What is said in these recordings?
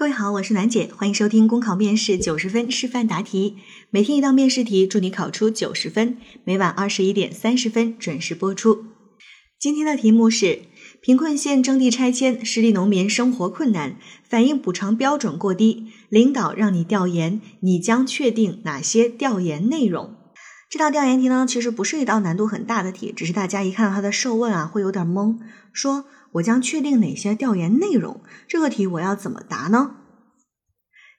各位好，我是楠姐，欢迎收听公考面试九十分示范答题，每天一道面试题，祝你考出九十分。每晚二十一点三十分准时播出。今天的题目是：贫困县征地拆迁，失地农民生活困难，反映补偿标准过低，领导让你调研，你将确定哪些调研内容？这道调研题呢，其实不是一道难度很大的题，只是大家一看到它的设问啊，会有点懵，说。我将确定哪些调研内容？这个题我要怎么答呢？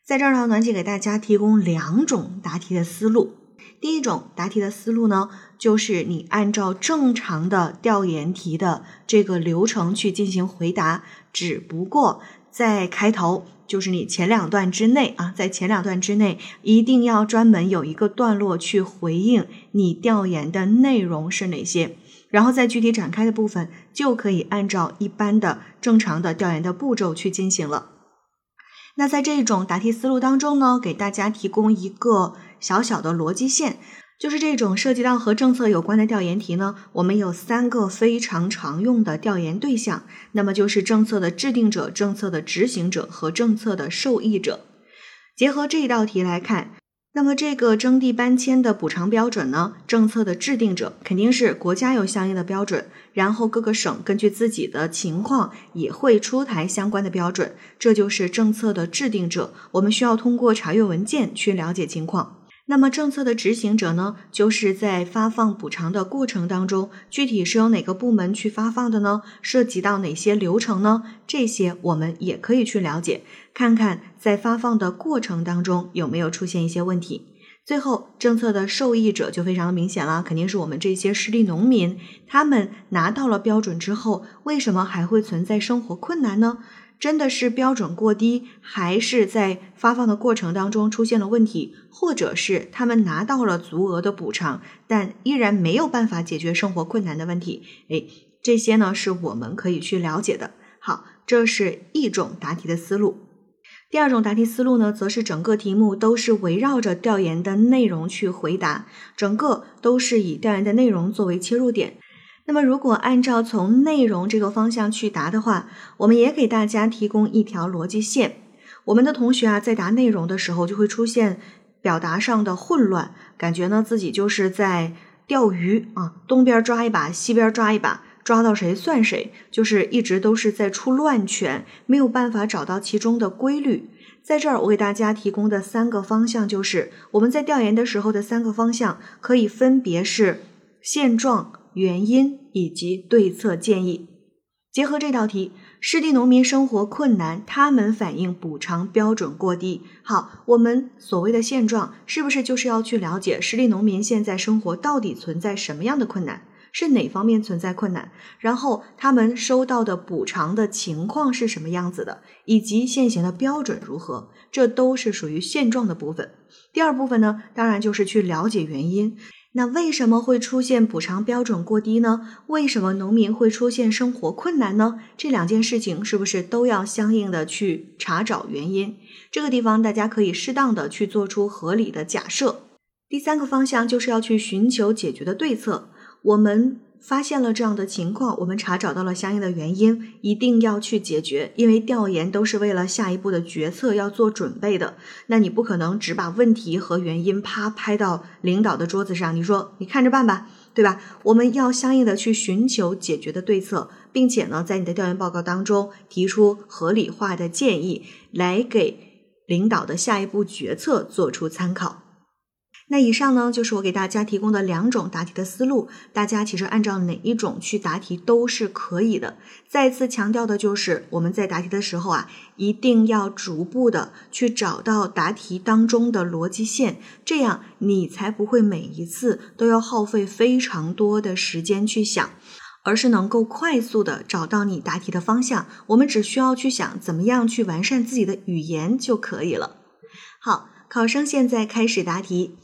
在这儿呢，暖姐给大家提供两种答题的思路。第一种答题的思路呢，就是你按照正常的调研题的这个流程去进行回答，只不过在开头，就是你前两段之内啊，在前两段之内一定要专门有一个段落去回应你调研的内容是哪些。然后在具体展开的部分，就可以按照一般的正常的调研的步骤去进行了。那在这种答题思路当中呢，给大家提供一个小小的逻辑线，就是这种涉及到和政策有关的调研题呢，我们有三个非常常用的调研对象，那么就是政策的制定者、政策的执行者和政策的受益者。结合这一道题来看。那么这个征地搬迁的补偿标准呢？政策的制定者肯定是国家有相应的标准，然后各个省根据自己的情况也会出台相关的标准，这就是政策的制定者。我们需要通过查阅文件去了解情况。那么政策的执行者呢，就是在发放补偿的过程当中，具体是由哪个部门去发放的呢？涉及到哪些流程呢？这些我们也可以去了解，看看在发放的过程当中有没有出现一些问题。最后，政策的受益者就非常的明显了，肯定是我们这些失地农民，他们拿到了标准之后，为什么还会存在生活困难呢？真的是标准过低，还是在发放的过程当中出现了问题，或者是他们拿到了足额的补偿，但依然没有办法解决生活困难的问题？哎，这些呢是我们可以去了解的。好，这是一种答题的思路。第二种答题思路呢，则是整个题目都是围绕着调研的内容去回答，整个都是以调研的内容作为切入点。那么，如果按照从内容这个方向去答的话，我们也给大家提供一条逻辑线。我们的同学啊，在答内容的时候，就会出现表达上的混乱，感觉呢自己就是在钓鱼啊，东边抓一把，西边抓一把，抓到谁算谁，就是一直都是在出乱拳，没有办法找到其中的规律。在这儿，我给大家提供的三个方向，就是我们在调研的时候的三个方向，可以分别是现状。原因以及对策建议，结合这道题，失地农民生活困难，他们反映补偿标准过低。好，我们所谓的现状，是不是就是要去了解失地农民现在生活到底存在什么样的困难，是哪方面存在困难？然后他们收到的补偿的情况是什么样子的，以及现行的标准如何？这都是属于现状的部分。第二部分呢，当然就是去了解原因。那为什么会出现补偿标准过低呢？为什么农民会出现生活困难呢？这两件事情是不是都要相应的去查找原因？这个地方大家可以适当的去做出合理的假设。第三个方向就是要去寻求解决的对策。我们。发现了这样的情况，我们查找到了相应的原因，一定要去解决。因为调研都是为了下一步的决策要做准备的，那你不可能只把问题和原因啪拍到领导的桌子上，你说你看着办吧，对吧？我们要相应的去寻求解决的对策，并且呢，在你的调研报告当中提出合理化的建议，来给领导的下一步决策做出参考。那以上呢，就是我给大家提供的两种答题的思路，大家其实按照哪一种去答题都是可以的。再次强调的就是，我们在答题的时候啊，一定要逐步的去找到答题当中的逻辑线，这样你才不会每一次都要耗费非常多的时间去想，而是能够快速的找到你答题的方向。我们只需要去想怎么样去完善自己的语言就可以了。好，考生现在开始答题。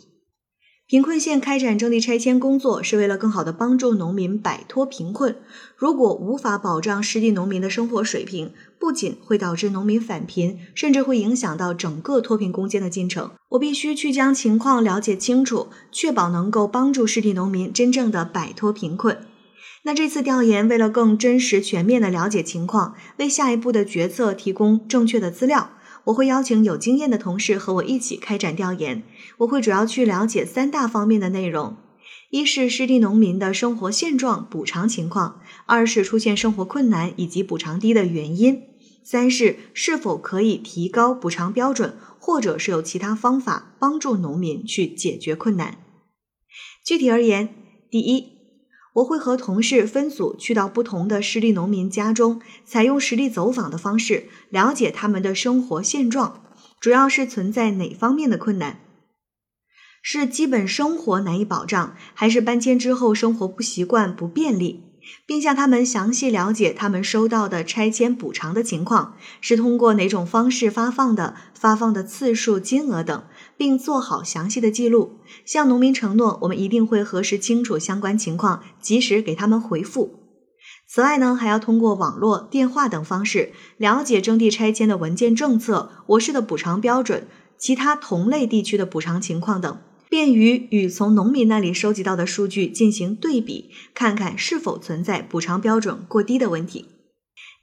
贫困县开展征地拆迁工作，是为了更好的帮助农民摆脱贫困。如果无法保障失地农民的生活水平，不仅会导致农民返贫，甚至会影响到整个脱贫攻坚的进程。我必须去将情况了解清楚，确保能够帮助失地农民真正的摆脱贫困。那这次调研为了更真实全面的了解情况，为下一步的决策提供正确的资料。我会邀请有经验的同事和我一起开展调研。我会主要去了解三大方面的内容：一是失地农民的生活现状、补偿情况；二是出现生活困难以及补偿低的原因；三是是否可以提高补偿标准，或者是有其他方法帮助农民去解决困难。具体而言，第一。我会和同事分组去到不同的失地农民家中，采用实地走访的方式，了解他们的生活现状，主要是存在哪方面的困难？是基本生活难以保障，还是搬迁之后生活不习惯、不便利？并向他们详细了解他们收到的拆迁补偿的情况，是通过哪种方式发放的，发放的次数、金额等。并做好详细的记录，向农民承诺，我们一定会核实清楚相关情况，及时给他们回复。此外呢，还要通过网络、电话等方式了解征地拆迁的文件政策、我市的补偿标准、其他同类地区的补偿情况等，便于与从农民那里收集到的数据进行对比，看看是否存在补偿标准过低的问题。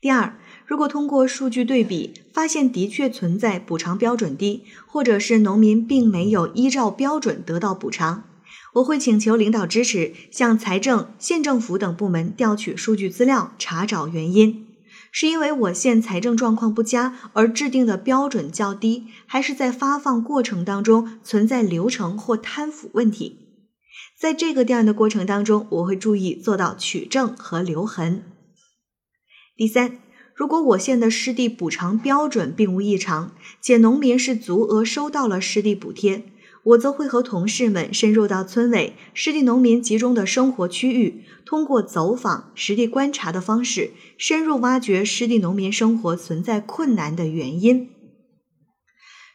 第二。如果通过数据对比发现的确存在补偿标准低，或者是农民并没有依照标准得到补偿，我会请求领导支持，向财政、县政府等部门调取数据资料，查找原因，是因为我县财政状况不佳而制定的标准较低，还是在发放过程当中存在流程或贪腐问题？在这个调研的过程当中，我会注意做到取证和留痕。第三。如果我县的湿地补偿标准并无异常，且农民是足额收到了湿地补贴，我则会和同事们深入到村委、湿地农民集中的生活区域，通过走访、实地观察的方式，深入挖掘湿地农民生活存在困难的原因。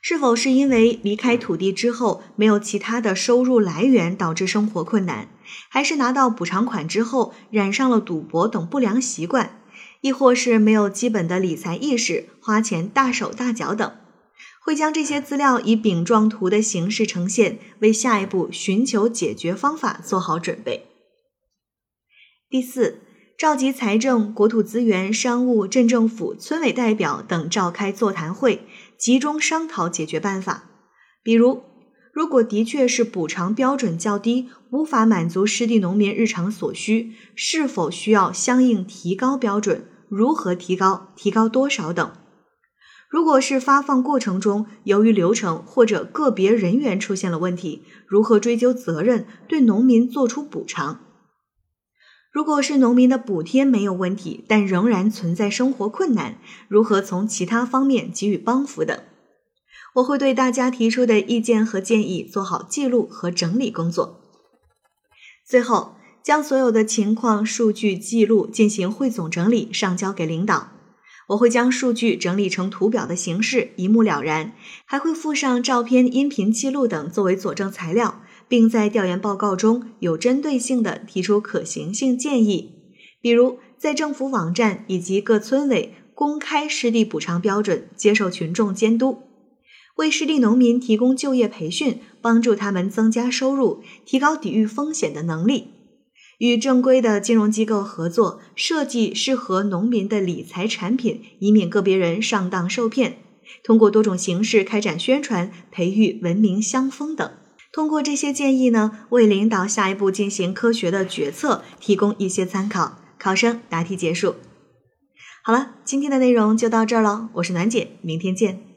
是否是因为离开土地之后没有其他的收入来源导致生活困难，还是拿到补偿款之后染上了赌博等不良习惯？亦或是没有基本的理财意识，花钱大手大脚等，会将这些资料以饼状图的形式呈现，为下一步寻求解决方法做好准备。第四，召集财政、国土资源、商务、镇政府、村委代表等召开座谈会，集中商讨解决办法，比如。如果的确是补偿标准较低，无法满足湿地农民日常所需，是否需要相应提高标准？如何提高？提高多少等？如果是发放过程中由于流程或者个别人员出现了问题，如何追究责任，对农民做出补偿？如果是农民的补贴没有问题，但仍然存在生活困难，如何从其他方面给予帮扶等？我会对大家提出的意见和建议做好记录和整理工作，最后将所有的情况数据记录进行汇总整理，上交给领导。我会将数据整理成图表的形式，一目了然，还会附上照片、音频记录等作为佐证材料，并在调研报告中有针对性的提出可行性建议，比如在政府网站以及各村委公开湿地补偿标准，接受群众监督。为失地农民提供就业培训，帮助他们增加收入，提高抵御风险的能力；与正规的金融机构合作，设计适合农民的理财产品，以免个别人上当受骗。通过多种形式开展宣传，培育文明乡风等。通过这些建议呢，为领导下一步进行科学的决策提供一些参考。考生答题结束。好了，今天的内容就到这儿了。我是暖姐，明天见。